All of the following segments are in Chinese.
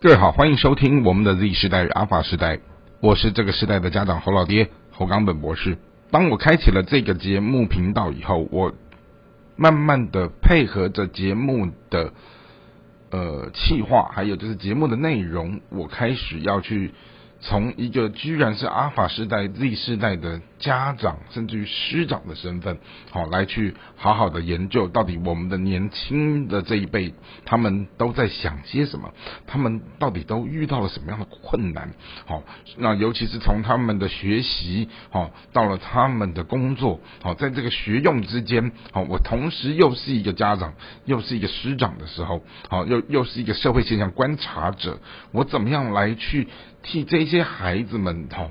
各位好，欢迎收听我们的 Z 时代与阿法时代，我是这个时代的家长侯老爹侯冈本博士。当我开启了这个节目频道以后，我慢慢的配合着节目的呃气划，还有就是节目的内容，我开始要去。从一个居然是阿法时代 Z 世代的家长，甚至于师长的身份，好来去好好的研究，到底我们的年轻的这一辈，他们都在想些什么？他们到底都遇到了什么样的困难？好，那尤其是从他们的学习，好到了他们的工作，好在这个学用之间，好我同时又是一个家长，又是一个师长的时候，好又又是一个社会现象观察者，我怎么样来去？替这些孩子们哈，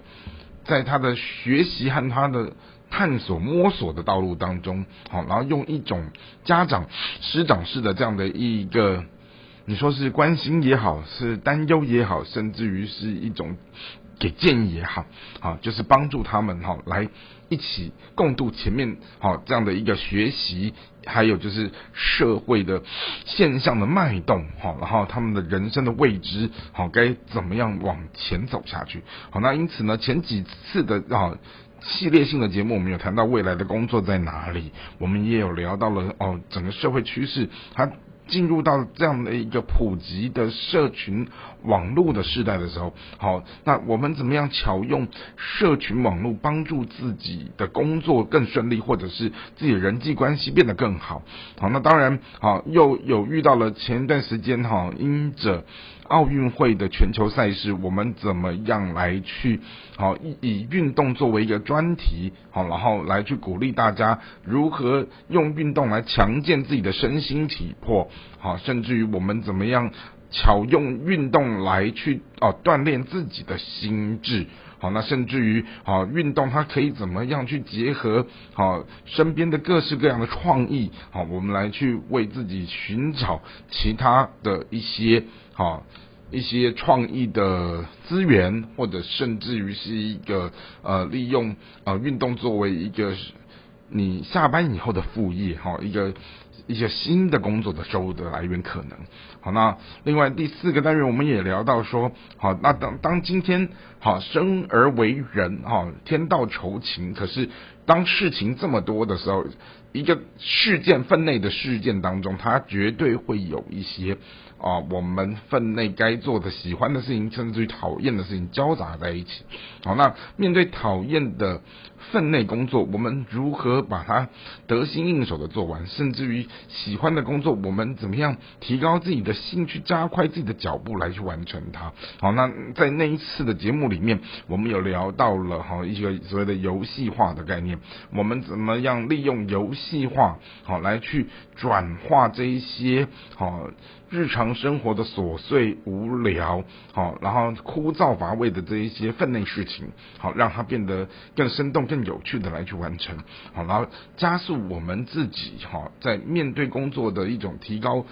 在他的学习和他的探索摸索的道路当中，好，然后用一种家长师长式的这样的一个，你说是关心也好，是担忧也好，甚至于是一种给建议也好，好，就是帮助他们哈来。一起共度前面好这样的一个学习，还有就是社会的现象的脉动好，然后他们的人生的未知好该怎么样往前走下去好，那因此呢前几次的啊系列性的节目我们有谈到未来的工作在哪里，我们也有聊到了哦整个社会趋势它。进入到这样的一个普及的社群网络的时代的时候，好，那我们怎么样巧用社群网络帮助自己的工作更顺利，或者是自己的人际关系变得更好？好，那当然，好又有遇到了前一段时间哈，因着。奥运会的全球赛事，我们怎么样来去好以以运动作为一个专题好，然后来去鼓励大家如何用运动来强健自己的身心体魄好，甚至于我们怎么样巧用运动来去哦锻炼自己的心智好，那甚至于好运动它可以怎么样去结合好身边的各式各样的创意好，我们来去为自己寻找其他的一些。好，一些创意的资源，或者甚至于是一个呃，利用呃运动作为一个你下班以后的副业，哈，一个一些新的工作的收入的来源可能。好，那另外第四个单元我们也聊到说，好，那当当今天好生而为人，哈，天道酬勤，可是当事情这么多的时候，一个事件分内的事件当中，它绝对会有一些。啊，我们分内该做的、喜欢的事情，甚至于讨厌的事情交杂在一起。好，那面对讨厌的分内工作，我们如何把它得心应手的做完？甚至于喜欢的工作，我们怎么样提高自己的兴趣，加快自己的脚步来去完成它？好，那在那一次的节目里面，我们有聊到了哈一个所谓的游戏化的概念，我们怎么样利用游戏化好来去转化这一些好。日常生活的琐碎无聊，好，然后枯燥乏味的这一些分内事情，好，让它变得更生动、更有趣的来去完成，好，然后加速我们自己哈在面对工作的一种提高。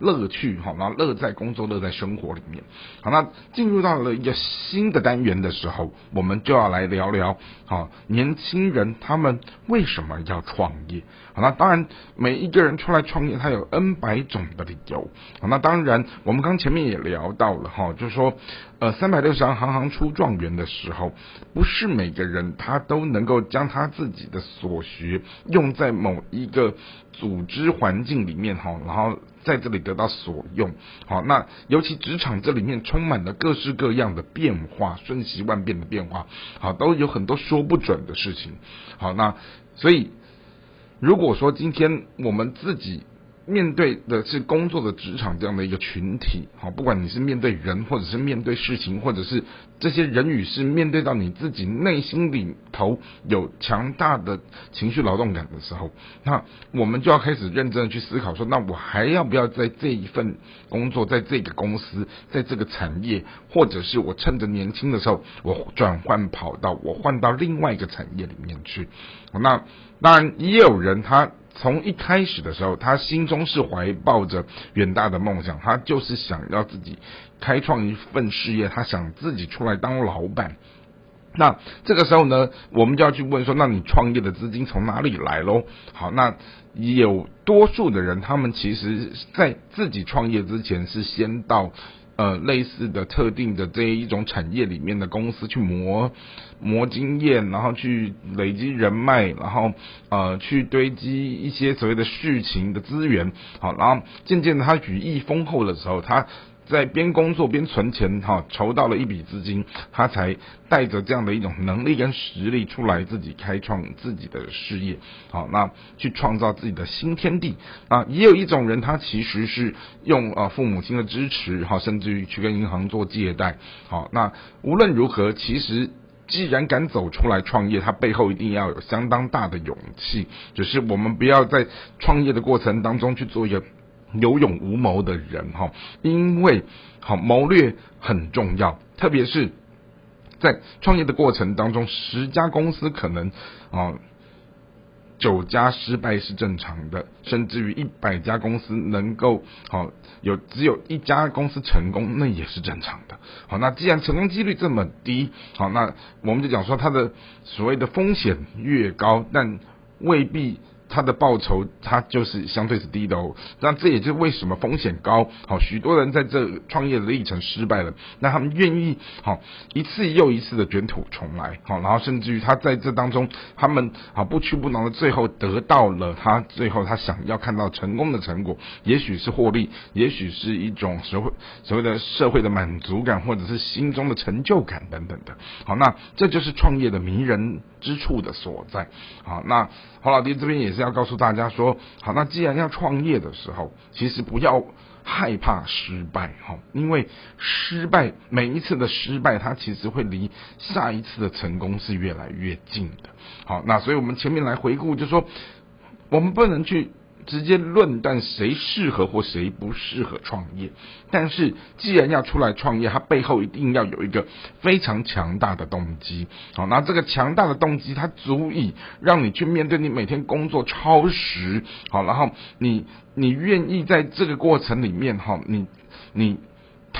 乐趣，好，那乐在工作，乐在生活里面。好，那进入到了一个新的单元的时候，我们就要来聊聊，哈，年轻人他们为什么要创业？好，那当然每一个人出来创业，他有 N 百种的理由。好，那当然我们刚前面也聊到了，哈，就是说，呃，三百六十行，行行出状元的时候，不是每个人他都能够将他自己的所学用在某一个组织环境里面，哈，然后。在这里得到所用，好，那尤其职场这里面充满了各式各样的变化，瞬息万变的变化，好，都有很多说不准的事情，好，那所以如果说今天我们自己。面对的是工作的职场这样的一个群体，好，不管你是面对人，或者是面对事情，或者是这些人与事面对到你自己内心里头有强大的情绪劳动感的时候，那我们就要开始认真的去思考，说那我还要不要在这一份工作，在这个公司，在这个产业，或者是我趁着年轻的时候，我转换跑道，我换到另外一个产业里面去。那当然也有人他。从一开始的时候，他心中是怀抱着远大的梦想，他就是想要自己开创一份事业，他想自己出来当老板。那这个时候呢，我们就要去问说，那你创业的资金从哪里来喽？好，那有多数的人，他们其实在自己创业之前是先到。呃类似的特定的这一种产业里面的公司去磨磨经验，然后去累积人脉，然后呃去堆积一些所谓的事情的资源，好，然后渐渐的他羽翼丰厚的时候，他。在边工作边存钱，哈，筹到了一笔资金，他才带着这样的一种能力跟实力出来，自己开创自己的事业，好，那去创造自己的新天地啊。也有一种人，他其实是用啊父母亲的支持，哈，甚至于去跟银行做借贷，好，那无论如何，其实既然敢走出来创业，他背后一定要有相当大的勇气。只是我们不要在创业的过程当中去做一个。有勇无谋的人哈，因为好谋略很重要，特别是在创业的过程当中，十家公司可能啊九家失败是正常的，甚至于一百家公司能够好有只有一家公司成功，那也是正常的。好，那既然成功几率这么低，好，那我们就讲说它的所谓的风险越高，但未必。它的报酬，它就是相对是低的哦。那这也就是为什么风险高。好，许多人在这创业的历程失败了，那他们愿意好一次又一次的卷土重来。好，然后甚至于他在这当中，他们好不屈不挠的，最后得到了他最后他想要看到成功的成果，也许是获利，也许是一种社会所谓的社会的满足感，或者是心中的成就感等等的。好，那这就是创业的迷人之处的所在。好，那黄老弟这边也是。要告诉大家说，好，那既然要创业的时候，其实不要害怕失败，哈，因为失败每一次的失败，它其实会离下一次的成功是越来越近的。好，那所以我们前面来回顾，就说我们不能去。直接论断谁适合或谁不适合创业，但是既然要出来创业，它背后一定要有一个非常强大的动机。好，那这个强大的动机，它足以让你去面对你每天工作超时。好，然后你你愿意在这个过程里面，哈，你你。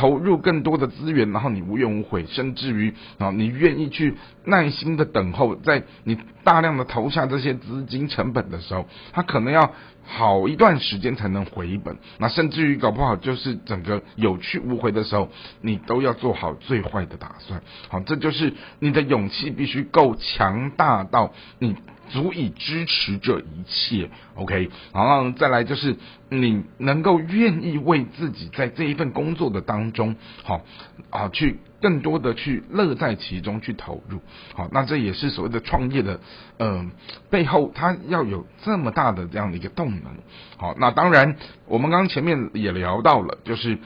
投入更多的资源，然后你无怨无悔，甚至于啊，你愿意去耐心的等候，在你大量的投下这些资金成本的时候，它可能要好一段时间才能回本。那甚至于搞不好就是整个有去无回的时候，你都要做好最坏的打算。好，这就是你的勇气必须够强大到你。足以支持这一切，OK，然后再来就是你能够愿意为自己在这一份工作的当中，好啊，去更多的去乐在其中去投入，好，那这也是所谓的创业的，嗯，背后它要有这么大的这样的一个动能，好，那当然我们刚刚前面也聊到了，就是。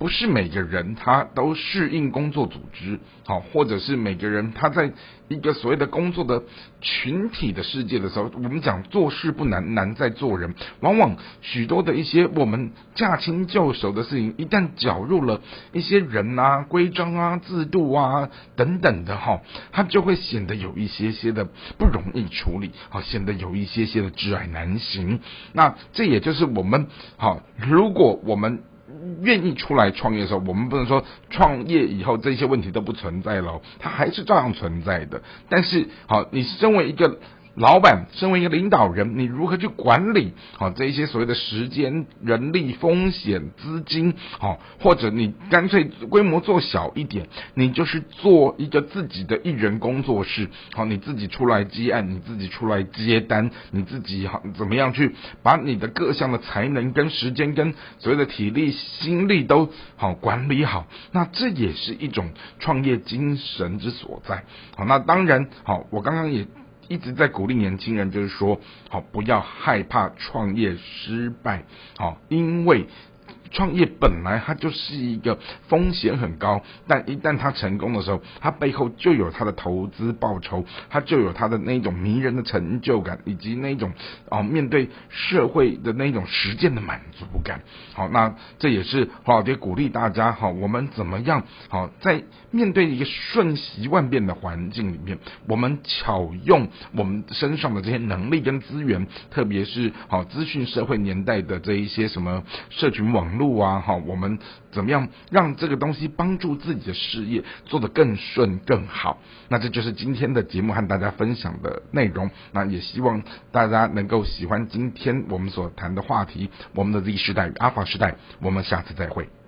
不是每个人他都适应工作组织，好，或者是每个人他在一个所谓的工作的群体的世界的时候，我们讲做事不难，难在做人。往往许多的一些我们驾轻就熟的事情，一旦搅入了一些人啊、规章啊、制度啊等等的哈，它就会显得有一些些的不容易处理，好，显得有一些些的挚爱难行。那这也就是我们好，如果我们。愿意出来创业的时候，我们不能说创业以后这些问题都不存在了，它还是照样存在的。但是，好，你身为一个。老板身为一个领导人，你如何去管理好这一些所谓的时间、人力、风险、资金？好，或者你干脆规模做小一点，你就是做一个自己的艺人工作室。好，你自己出来接案，你自己出来接单，你自己好怎么样去把你的各项的才能、跟时间、跟所谓的体力、心力都好管理好？那这也是一种创业精神之所在。好，那当然好，我刚刚也。一直在鼓励年轻人，就是说，好，不要害怕创业失败，好，因为。创业本来它就是一个风险很高，但一旦它成功的时候，它背后就有它的投资报酬，它就有它的那种迷人的成就感，以及那种哦面对社会的那种实践的满足感。好，那这也是华老爹鼓励大家哈，我们怎么样好在面对一个瞬息万变的环境里面，我们巧用我们身上的这些能力跟资源，特别是好资讯社会年代的这一些什么社群网。路啊，哈，我们怎么样让这个东西帮助自己的事业做得更顺更好？那这就是今天的节目和大家分享的内容。那也希望大家能够喜欢今天我们所谈的话题，我们的 Z 时代与 Alpha 时代。我们下次再会。